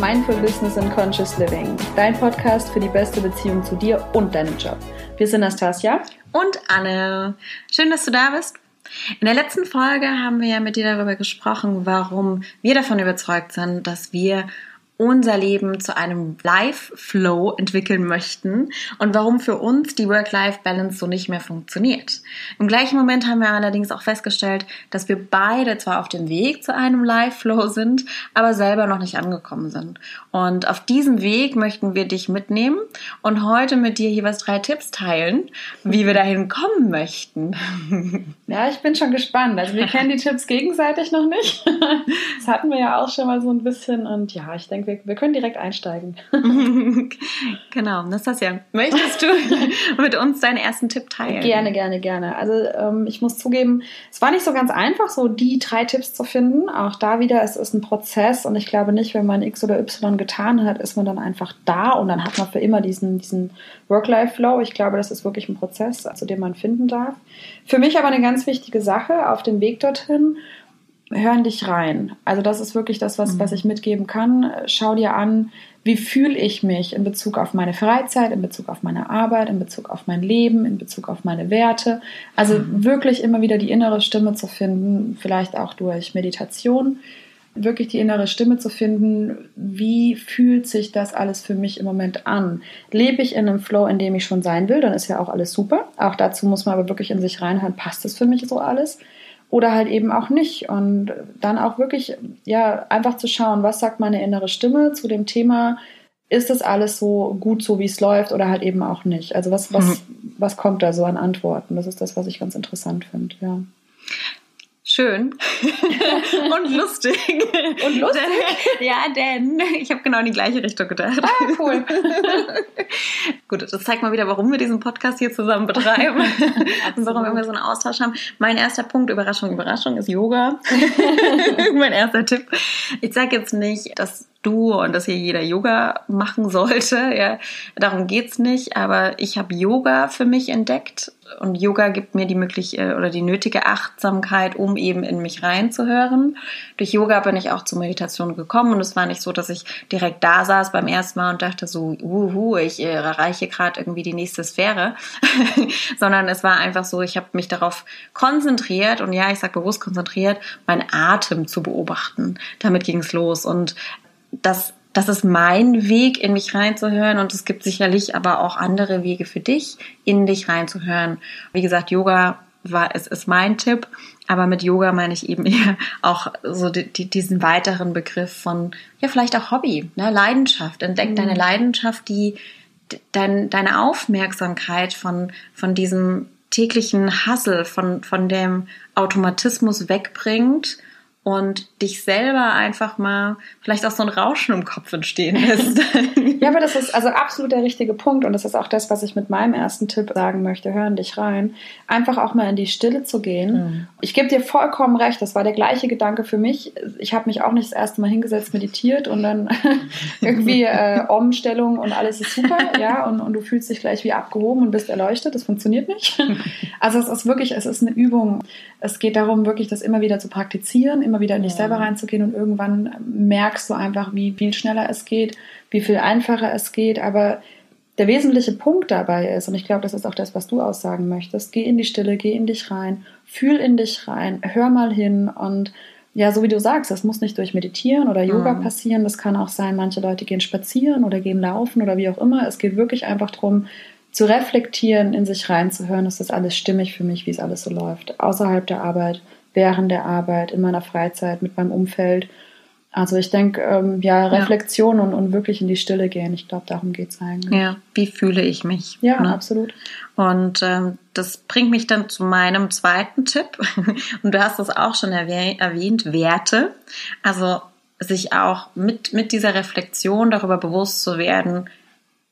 Mindful Business and Conscious Living, dein Podcast für die beste Beziehung zu dir und deinem Job. Wir sind Nastasia und Anne. Schön, dass du da bist. In der letzten Folge haben wir ja mit dir darüber gesprochen, warum wir davon überzeugt sind, dass wir unser Leben zu einem Life-Flow entwickeln möchten und warum für uns die Work-Life-Balance so nicht mehr funktioniert. Im gleichen Moment haben wir allerdings auch festgestellt, dass wir beide zwar auf dem Weg zu einem Life-Flow sind, aber selber noch nicht angekommen sind. Und auf diesem Weg möchten wir dich mitnehmen und heute mit dir jeweils drei Tipps teilen, wie wir dahin kommen möchten. Ja, ich bin schon gespannt. Also wir kennen die Tipps gegenseitig noch nicht. Das hatten wir ja auch schon mal so ein bisschen und ja, ich denke, wir, wir können direkt einsteigen. genau, Nastasia, möchtest du mit uns deinen ersten Tipp teilen? Gerne, gerne, gerne. Also ähm, ich muss zugeben, es war nicht so ganz einfach, so die drei Tipps zu finden. Auch da wieder, es ist ein Prozess und ich glaube nicht, wenn man X oder Y getan hat, ist man dann einfach da und dann hat man für immer diesen, diesen Work-Life-Flow. Ich glaube, das ist wirklich ein Prozess, zu dem man finden darf. Für mich aber eine ganz wichtige Sache auf dem Weg dorthin hör dich rein. Also das ist wirklich das, was, mhm. was ich mitgeben kann. Schau dir an, wie fühle ich mich in Bezug auf meine Freizeit, in Bezug auf meine Arbeit, in Bezug auf mein Leben, in Bezug auf meine Werte. Also mhm. wirklich immer wieder die innere Stimme zu finden, vielleicht auch durch Meditation, wirklich die innere Stimme zu finden, wie fühlt sich das alles für mich im Moment an? Lebe ich in einem Flow, in dem ich schon sein will, dann ist ja auch alles super. Auch dazu muss man aber wirklich in sich reinhören, passt es für mich so alles? oder halt eben auch nicht. Und dann auch wirklich, ja, einfach zu schauen, was sagt meine innere Stimme zu dem Thema, ist das alles so gut, so wie es läuft oder halt eben auch nicht? Also was, was, mhm. was kommt da so an Antworten? Das ist das, was ich ganz interessant finde, ja. Schön und lustig. Und lustig? ja, denn ich habe genau in die gleiche Richtung gedacht. Ah, cool. Gut, das zeigt mal wieder, warum wir diesen Podcast hier zusammen betreiben und warum wir so einen Austausch haben. Mein erster Punkt, Überraschung, Überraschung, ist Yoga. mein erster Tipp. Ich sage jetzt nicht, dass du und dass hier jeder Yoga machen sollte. Ja, darum geht's nicht. Aber ich habe Yoga für mich entdeckt und Yoga gibt mir die mögliche oder die nötige Achtsamkeit, um eben in mich reinzuhören. Durch Yoga bin ich auch zur Meditation gekommen und es war nicht so, dass ich direkt da saß beim ersten Mal und dachte so, uhu, ich äh, erreiche gerade irgendwie die nächste Sphäre, sondern es war einfach so, ich habe mich darauf konzentriert und ja, ich sage bewusst konzentriert, meinen Atem zu beobachten. Damit ging es los und das, das ist mein Weg, in mich reinzuhören und es gibt sicherlich aber auch andere Wege für dich, in dich reinzuhören. Wie gesagt, Yoga war, es ist mein Tipp, aber mit Yoga meine ich eben eher auch so die, die, diesen weiteren Begriff von, ja, vielleicht auch Hobby, ne? Leidenschaft. Entdeck mhm. deine Leidenschaft, die dein, deine Aufmerksamkeit von, von diesem täglichen Hassel, von, von dem Automatismus wegbringt und dich selber einfach mal vielleicht auch so ein Rauschen im Kopf entstehen lässt. ja, aber das ist also absolut der richtige Punkt und das ist auch das, was ich mit meinem ersten Tipp sagen möchte. Hören dich rein. Einfach auch mal in die Stille zu gehen. Mhm. Ich gebe dir vollkommen recht, das war der gleiche Gedanke für mich. Ich habe mich auch nicht das erste Mal hingesetzt, meditiert und dann irgendwie äh, Umstellung und alles ist super, ja, und, und du fühlst dich gleich wie abgehoben und bist erleuchtet. Das funktioniert nicht. also es ist wirklich, es ist eine Übung. Es geht darum, wirklich das immer wieder zu praktizieren, immer wieder in dich selber reinzugehen und irgendwann merkst du einfach, wie viel schneller es geht, wie viel einfacher es geht, aber der wesentliche Punkt dabei ist, und ich glaube, das ist auch das, was du aussagen möchtest, geh in die Stille, geh in dich rein, fühl in dich rein, hör mal hin und ja, so wie du sagst, das muss nicht durch Meditieren oder Yoga mhm. passieren. Das kann auch sein, manche Leute gehen spazieren oder gehen laufen oder wie auch immer. Es geht wirklich einfach darum, zu reflektieren, in sich reinzuhören, ist das alles stimmig für mich, wie es alles so läuft. Außerhalb der Arbeit, während der Arbeit, in meiner Freizeit, mit meinem Umfeld. Also ich denke, ähm, ja, Reflexion ja. Und, und wirklich in die Stille gehen. Ich glaube, darum geht es eigentlich. Ja, wie fühle ich mich? Ja, ne? absolut. Und ähm, das bringt mich dann zu meinem zweiten Tipp. Und du hast das auch schon erwähnt, Werte. Also sich auch mit, mit dieser Reflexion darüber bewusst zu werden,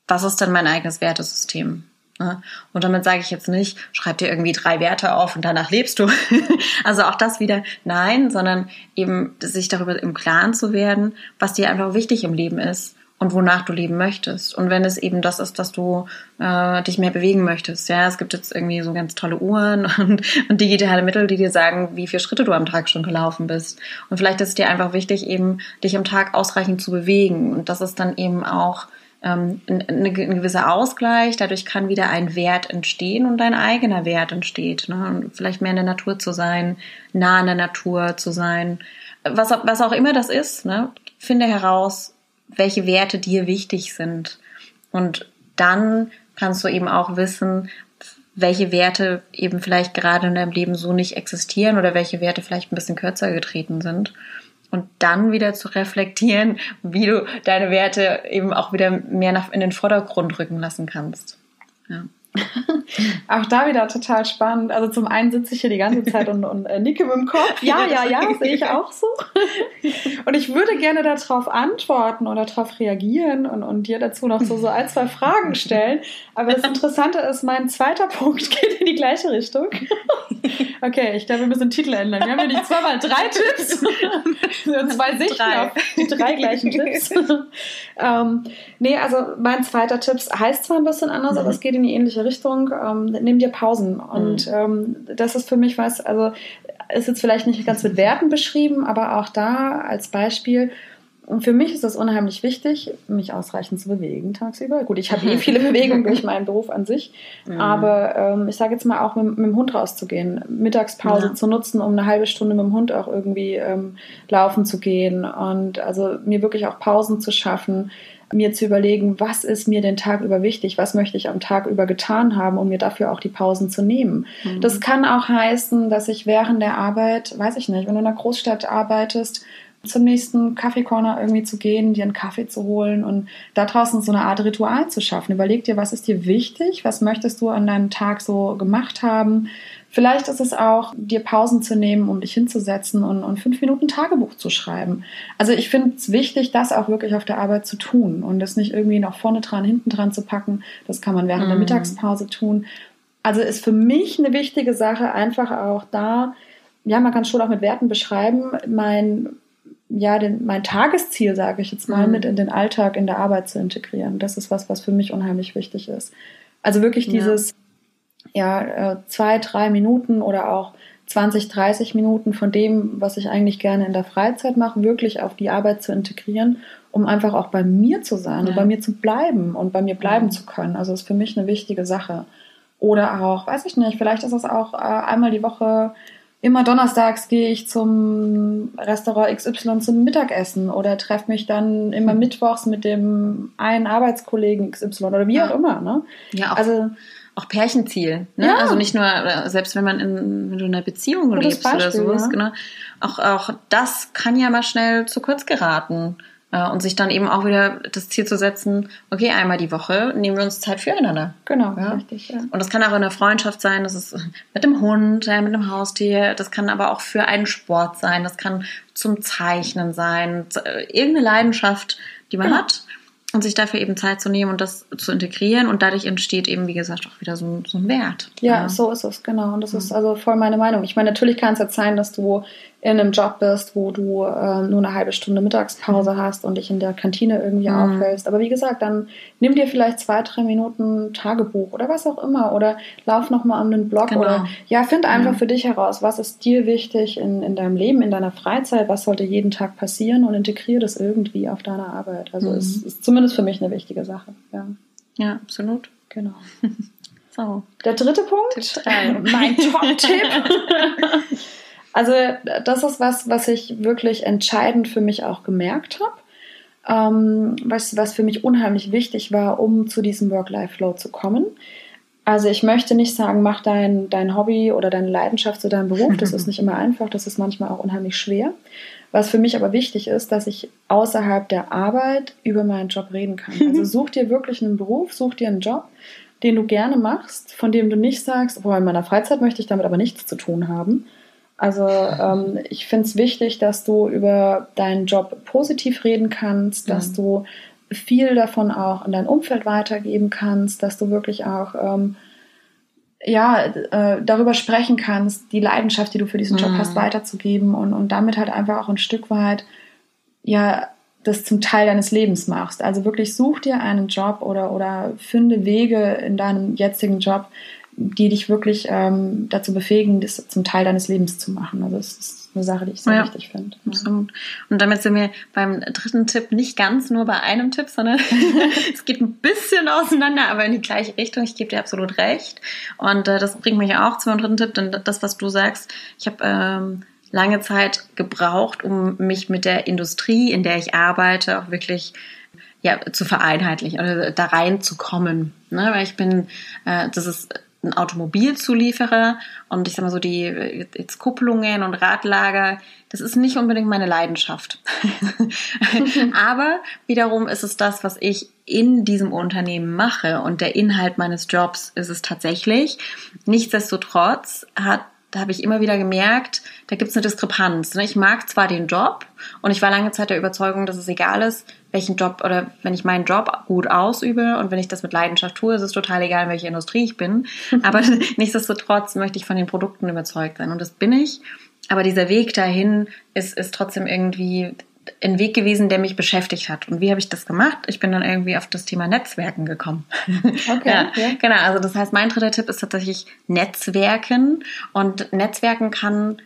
was ist denn mein eigenes Wertesystem? Ne? Und damit sage ich jetzt nicht, schreib dir irgendwie drei Werte auf und danach lebst du. also auch das wieder nein, sondern eben sich darüber im Klaren zu werden, was dir einfach wichtig im Leben ist und wonach du leben möchtest. Und wenn es eben das ist, dass du äh, dich mehr bewegen möchtest, ja, es gibt jetzt irgendwie so ganz tolle Uhren und, und digitale Mittel, die dir sagen, wie viele Schritte du am Tag schon gelaufen bist. Und vielleicht ist es dir einfach wichtig, eben dich am Tag ausreichend zu bewegen. Und das ist dann eben auch ähm, ein, ein, gewisser Ausgleich. Dadurch kann wieder ein Wert entstehen und dein eigener Wert entsteht. Ne? Vielleicht mehr in der Natur zu sein, nah in der Natur zu sein. Was, was auch immer das ist, ne? finde heraus, welche Werte dir wichtig sind. Und dann kannst du eben auch wissen, welche Werte eben vielleicht gerade in deinem Leben so nicht existieren oder welche Werte vielleicht ein bisschen kürzer getreten sind. Und dann wieder zu reflektieren, wie du deine Werte eben auch wieder mehr nach, in den Vordergrund rücken lassen kannst. Ja. Auch da wieder total spannend. Also zum einen sitze ich hier die ganze Zeit und, und äh, nicke mit dem Kopf. Ja, ja, ja, sehe ich auch so. Und ich würde gerne darauf antworten oder darauf reagieren und, und dir dazu noch so, so ein, zwei Fragen stellen. Aber das Interessante ist, mein zweiter Punkt geht in die gleiche Richtung. Okay, ich glaube, wir müssen den Titel ändern. Wir haben ja nicht zweimal drei Tipps und zwei Sichten drei. auf die drei gleichen Tipps. ähm, nee, also mein zweiter Tipp heißt zwar ein bisschen anders, mhm. aber es geht in die ähnliche Richtung. Ähm, nimm dir Pausen. Und mhm. ähm, das ist für mich was, also ist jetzt vielleicht nicht ganz mit Werten beschrieben, aber auch da als Beispiel, und für mich ist es unheimlich wichtig, mich ausreichend zu bewegen tagsüber. Gut, ich habe eh viele Bewegungen durch meinen Beruf an sich, mhm. aber ähm, ich sage jetzt mal auch mit, mit, dem Hund rauszugehen, Mittagspause ja. zu nutzen, um eine halbe Stunde mit dem Hund auch irgendwie ähm, laufen zu gehen und also mir wirklich auch Pausen zu schaffen, mir zu überlegen, was ist mir den Tag über wichtig, was möchte ich am Tag über getan haben, um mir dafür auch die Pausen zu nehmen. Mhm. Das kann auch heißen, dass ich während der Arbeit, weiß ich nicht, wenn du in einer Großstadt arbeitest, zum nächsten Kaffeekorner irgendwie zu gehen, dir einen Kaffee zu holen und da draußen so eine Art Ritual zu schaffen. Überleg dir, was ist dir wichtig, was möchtest du an deinem Tag so gemacht haben. Vielleicht ist es auch, dir Pausen zu nehmen, um dich hinzusetzen und, und fünf Minuten Tagebuch zu schreiben. Also ich finde es wichtig, das auch wirklich auf der Arbeit zu tun und das nicht irgendwie noch vorne dran, hinten dran zu packen. Das kann man während mm. der mhm. Mittagspause tun. Also ist für mich eine wichtige Sache, einfach auch da, ja, man kann schon auch mit Werten beschreiben, mein ja, den, mein Tagesziel, sage ich jetzt mal, mhm. mit in den Alltag, in der Arbeit zu integrieren. Das ist was, was für mich unheimlich wichtig ist. Also wirklich dieses, ja, ja äh, zwei, drei Minuten oder auch 20, 30 Minuten von dem, was ich eigentlich gerne in der Freizeit mache, wirklich auf die Arbeit zu integrieren, um einfach auch bei mir zu sein ja. und bei mir zu bleiben und bei mir bleiben mhm. zu können. Also ist für mich eine wichtige Sache. Oder auch, weiß ich nicht, vielleicht ist es auch äh, einmal die Woche immer donnerstags gehe ich zum Restaurant XY zum Mittagessen oder treffe mich dann immer hm. mittwochs mit dem einen Arbeitskollegen XY oder wie ja. auch immer. Ne? Ja, auch, also auch Pärchenziel. Ne? Ja. Also nicht nur, selbst wenn man in, wenn du in einer Beziehung lebst Beispiel, oder sowas, ja. genau. Auch, auch das kann ja mal schnell zu kurz geraten. Äh, und sich dann eben auch wieder das Ziel zu setzen, okay, einmal die Woche nehmen wir uns Zeit füreinander. Genau, ja. richtig. Ja. Und das kann auch in der Freundschaft sein, das ist mit dem Hund, ja, mit dem Haustier, das kann aber auch für einen Sport sein, das kann zum Zeichnen sein, irgendeine Leidenschaft, die man genau. hat und sich dafür eben Zeit zu nehmen und das zu integrieren und dadurch entsteht eben, wie gesagt, auch wieder so, so ein Wert. Ja, ja, so ist es, genau. Und das ist also voll meine Meinung. Ich meine, natürlich kann es jetzt sein, dass du in einem Job bist, wo du äh, nur eine halbe Stunde Mittagspause mhm. hast und dich in der Kantine irgendwie mhm. aufhältst. Aber wie gesagt, dann nimm dir vielleicht zwei, drei Minuten Tagebuch oder was auch immer oder lauf nochmal an den Blog genau. oder ja, find einfach mhm. für dich heraus, was ist dir wichtig in, in deinem Leben, in deiner Freizeit, was sollte jeden Tag passieren und integriere das irgendwie auf deiner Arbeit. Also mhm. ist, ist zumindest für mich eine wichtige Sache. Ja, ja absolut. Genau. so. Der dritte Punkt, Tipp mein Top-Tipp. Also das ist was, was ich wirklich entscheidend für mich auch gemerkt habe. Ähm, was, was für mich unheimlich wichtig war, um zu diesem Work-Life-Flow zu kommen. Also ich möchte nicht sagen, mach dein, dein Hobby oder deine Leidenschaft zu deinem Beruf. Das ist nicht immer einfach, das ist manchmal auch unheimlich schwer. Was für mich aber wichtig ist, dass ich außerhalb der Arbeit über meinen Job reden kann. Also such dir wirklich einen Beruf, such dir einen Job, den du gerne machst, von dem du nicht sagst, boah, in meiner Freizeit möchte ich damit aber nichts zu tun haben, also ähm, ich finde es wichtig, dass du über deinen Job positiv reden kannst, dass mhm. du viel davon auch in dein Umfeld weitergeben kannst, dass du wirklich auch ähm, ja, äh, darüber sprechen kannst, die Leidenschaft, die du für diesen Job mhm. hast, weiterzugeben und, und damit halt einfach auch ein Stück weit ja das zum Teil deines Lebens machst. Also wirklich such dir einen Job oder, oder finde Wege in deinem jetzigen Job, die dich wirklich ähm, dazu befähigen, das zum Teil deines Lebens zu machen. Also es ist eine Sache, die ich sehr ja, wichtig finde. Absolut. Und damit sind wir beim dritten Tipp nicht ganz nur bei einem Tipp, sondern es geht ein bisschen auseinander, aber in die gleiche Richtung. Ich gebe dir absolut recht. Und äh, das bringt mich auch zu meinem dritten Tipp, denn das, was du sagst, ich habe ähm, lange Zeit gebraucht, um mich mit der Industrie, in der ich arbeite, auch wirklich ja, zu vereinheitlichen oder da reinzukommen. Ne? Weil ich bin, äh, das ist ein Automobilzulieferer und ich sag mal so die jetzt Kupplungen und Radlager, das ist nicht unbedingt meine Leidenschaft. Aber wiederum ist es das, was ich in diesem Unternehmen mache und der Inhalt meines Jobs ist es tatsächlich. Nichtsdestotrotz hat da habe ich immer wieder gemerkt, da gibt es eine Diskrepanz. Ne? Ich mag zwar den Job und ich war lange Zeit der Überzeugung, dass es egal ist, welchen Job oder wenn ich meinen Job gut ausübe und wenn ich das mit Leidenschaft tue, ist es total egal, in welcher Industrie ich bin. Aber nichtsdestotrotz möchte ich von den Produkten überzeugt sein und das bin ich. Aber dieser Weg dahin ist, ist trotzdem irgendwie ein Weg gewesen, der mich beschäftigt hat. Und wie habe ich das gemacht? Ich bin dann irgendwie auf das Thema Netzwerken gekommen. Okay. ja, ja. Genau, also das heißt, mein dritter Tipp ist tatsächlich Netzwerken. Und Netzwerken kann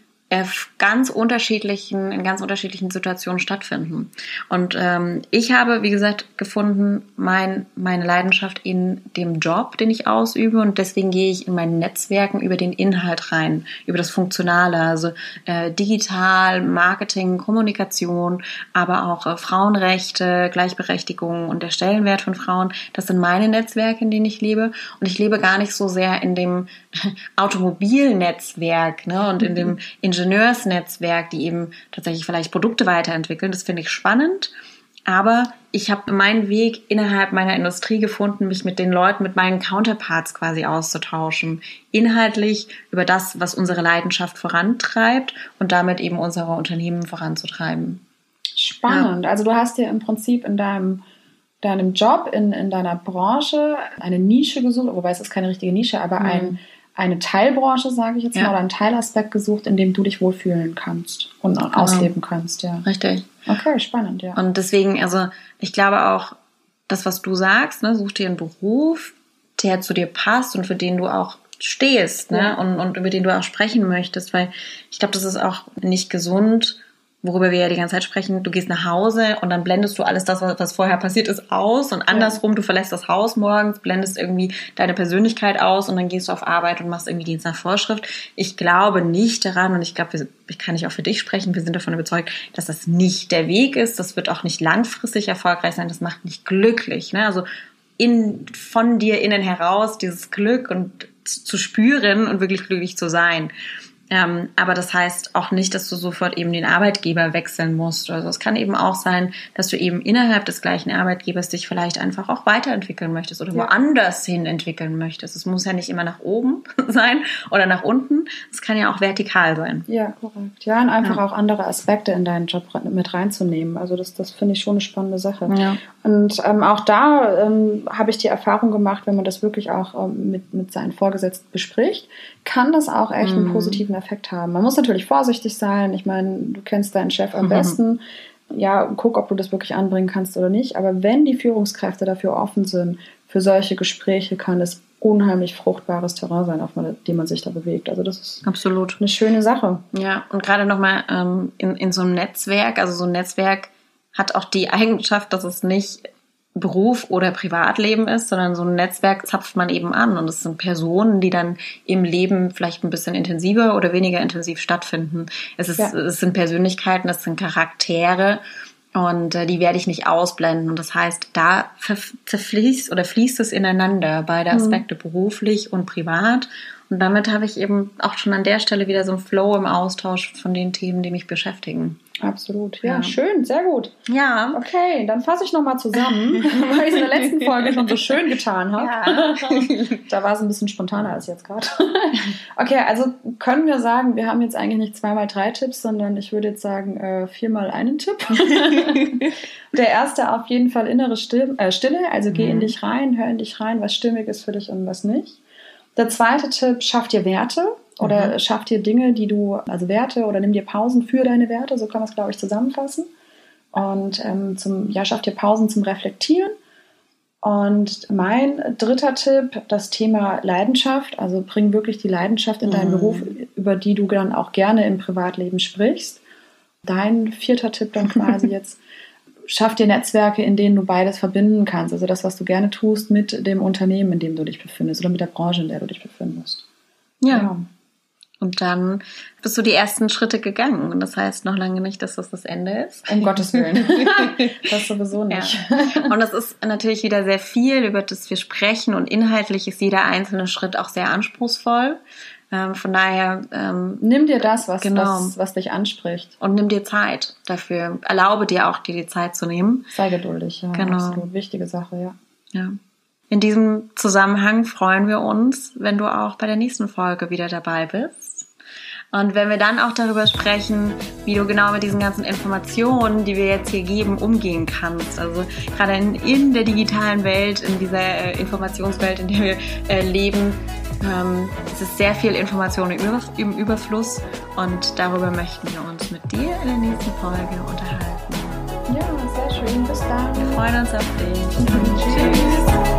ganz unterschiedlichen, in ganz unterschiedlichen Situationen stattfinden. Und ähm, ich habe, wie gesagt, gefunden, mein, meine Leidenschaft in dem Job, den ich ausübe. Und deswegen gehe ich in meinen Netzwerken über den Inhalt rein, über das Funktionale, also äh, digital, Marketing, Kommunikation, aber auch äh, Frauenrechte, Gleichberechtigung und der Stellenwert von Frauen. Das sind meine Netzwerke, in denen ich lebe. Und ich lebe gar nicht so sehr in dem Automobilnetzwerk ne, und in dem Ingenieursnetzwerk, die eben tatsächlich vielleicht Produkte weiterentwickeln. Das finde ich spannend. Aber ich habe meinen Weg innerhalb meiner Industrie gefunden, mich mit den Leuten, mit meinen Counterparts quasi auszutauschen. Inhaltlich über das, was unsere Leidenschaft vorantreibt und damit eben unsere Unternehmen voranzutreiben. Spannend. Ja. Also du hast dir im Prinzip in deinem deinem Job, in, in deiner Branche eine Nische gesucht, wobei es ist keine richtige Nische, aber mhm. ein, eine Teilbranche, sage ich jetzt ja. mal, oder einen Teilaspekt gesucht, in dem du dich wohlfühlen kannst und genau. ausleben kannst, ja. Richtig. Okay, spannend, ja. Und deswegen, also ich glaube auch, das, was du sagst, ne, such dir einen Beruf, der zu dir passt und für den du auch stehst, ne, ja. und, und über den du auch sprechen möchtest, weil ich glaube, das ist auch nicht gesund, worüber wir ja die ganze Zeit sprechen, du gehst nach Hause und dann blendest du alles das, was vorher passiert ist, aus und andersrum, ja. du verlässt das Haus morgens, blendest irgendwie deine Persönlichkeit aus und dann gehst du auf Arbeit und machst irgendwie Dienst nach Vorschrift. Ich glaube nicht daran und ich glaube, ich kann nicht auch für dich sprechen, wir sind davon überzeugt, dass das nicht der Weg ist, das wird auch nicht langfristig erfolgreich sein, das macht nicht glücklich. Ne? Also in, von dir innen heraus dieses Glück und zu spüren und wirklich glücklich zu sein. Ähm, aber das heißt auch nicht, dass du sofort eben den Arbeitgeber wechseln musst. Also es kann eben auch sein, dass du eben innerhalb des gleichen Arbeitgebers dich vielleicht einfach auch weiterentwickeln möchtest oder ja. woanders hin entwickeln möchtest. Es muss ja nicht immer nach oben sein oder nach unten. Es kann ja auch vertikal sein. Ja, korrekt. Ja, und einfach ja. auch andere Aspekte in deinen Job mit reinzunehmen. Also das, das finde ich schon eine spannende Sache. Ja. Und ähm, auch da ähm, habe ich die Erfahrung gemacht, wenn man das wirklich auch ähm, mit, mit seinen Vorgesetzten bespricht, kann das auch echt einen mhm. positiven Effekt haben. Man muss natürlich vorsichtig sein. Ich meine, du kennst deinen Chef am mhm. besten. Ja, guck, ob du das wirklich anbringen kannst oder nicht. Aber wenn die Führungskräfte dafür offen sind, für solche Gespräche kann es unheimlich fruchtbares Terrain sein, auf dem man sich da bewegt. Also das ist absolut eine schöne Sache. Ja, und gerade nochmal ähm, in, in so einem Netzwerk, also so ein Netzwerk hat auch die Eigenschaft, dass es nicht Beruf oder Privatleben ist, sondern so ein Netzwerk zapft man eben an und es sind Personen, die dann im Leben vielleicht ein bisschen intensiver oder weniger intensiv stattfinden. Es, ist, ja. es sind Persönlichkeiten, es sind Charaktere und äh, die werde ich nicht ausblenden. Und das heißt, da zerfließt oder fließt es ineinander, beide mhm. Aspekte, mhm. beruflich und privat. Und damit habe ich eben auch schon an der Stelle wieder so einen Flow im Austausch von den Themen, die mich beschäftigen. Absolut. Ja, ja, schön, sehr gut. Ja. Okay, dann fasse ich nochmal zusammen, weil ich es in der letzten Folge schon so schön getan habe. Ja. da war es ein bisschen spontaner als jetzt gerade. okay, also können wir sagen, wir haben jetzt eigentlich nicht zweimal drei Tipps, sondern ich würde jetzt sagen äh, viermal einen Tipp. der erste auf jeden Fall innere Stimme, äh, Stille, also geh mhm. in dich rein, hör in dich rein, was stimmig ist für dich und was nicht. Der zweite Tipp, schaff dir Werte. Oder mhm. schaff dir Dinge, die du, also Werte oder nimm dir Pausen für deine Werte, so kann man es, glaube ich, zusammenfassen. und ähm, zum, ja, schaff dir Pausen zum Reflektieren. Und mein dritter Tipp, das Thema Leidenschaft. Also bring wirklich die Leidenschaft in deinen mhm. Beruf, über die du dann auch gerne im Privatleben sprichst. Dein vierter Tipp dann quasi jetzt, schaff dir Netzwerke, in denen du beides verbinden kannst. Also das, was du gerne tust, mit dem Unternehmen, in dem du dich befindest oder mit der Branche, in der du dich befindest. ja. ja. Und dann bist du die ersten Schritte gegangen. Und das heißt noch lange nicht, dass das das Ende ist. Um Gottes Willen. das sowieso nicht. Ja. Und das ist natürlich wieder sehr viel, über das wir sprechen. Und inhaltlich ist jeder einzelne Schritt auch sehr anspruchsvoll. Ähm, von daher. Ähm, nimm dir das, was, genau. was, was dich anspricht. Und nimm dir Zeit dafür. Erlaube dir auch, dir die Zeit zu nehmen. Sei geduldig, ja. Genau. Absolut wichtige Sache, ja. Ja. In diesem Zusammenhang freuen wir uns, wenn du auch bei der nächsten Folge wieder dabei bist. Und wenn wir dann auch darüber sprechen, wie du genau mit diesen ganzen Informationen, die wir jetzt hier geben, umgehen kannst. Also gerade in, in der digitalen Welt, in dieser äh, Informationswelt, in der wir äh, leben, ähm, es ist sehr viel Information im Überfluss und darüber möchten wir uns mit dir in der nächsten Folge unterhalten. Ja, sehr schön. Bis dann. Wir freuen uns auf dich. Tschüss.